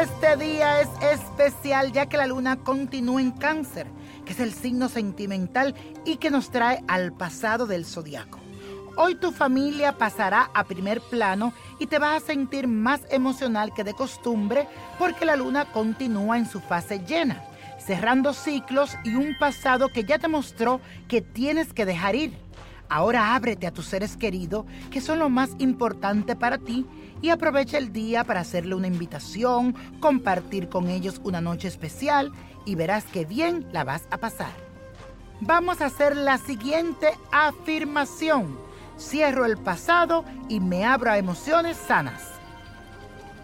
Este día es especial ya que la luna continúa en cáncer, que es el signo sentimental y que nos trae al pasado del zodiaco. Hoy tu familia pasará a primer plano y te vas a sentir más emocional que de costumbre porque la luna continúa en su fase llena, cerrando ciclos y un pasado que ya te mostró que tienes que dejar ir. Ahora ábrete a tus seres queridos, que son lo más importante para ti, y aprovecha el día para hacerle una invitación, compartir con ellos una noche especial y verás que bien la vas a pasar. Vamos a hacer la siguiente afirmación cierro el pasado y me abro a emociones sanas.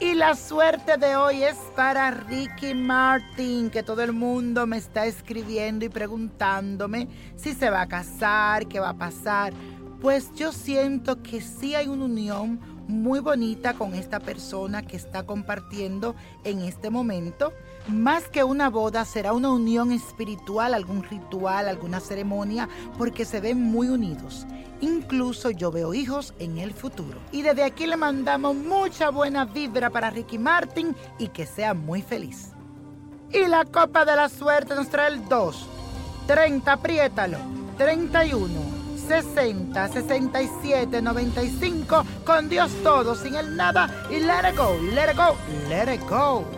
Y la suerte de hoy es para Ricky Martin, que todo el mundo me está escribiendo y preguntándome si se va a casar, qué va a pasar. Pues yo siento que sí hay una unión muy bonita con esta persona que está compartiendo en este momento. Más que una boda, será una unión espiritual, algún ritual, alguna ceremonia, porque se ven muy unidos. Incluso yo veo hijos en el futuro. Y desde aquí le mandamos mucha buena vibra para Ricky Martin y que sea muy feliz. Y la copa de la suerte nos trae el 2, 30, apriétalo, 31, 60, 67, 95, con Dios todo, sin el nada y let it go, let it go, let it go.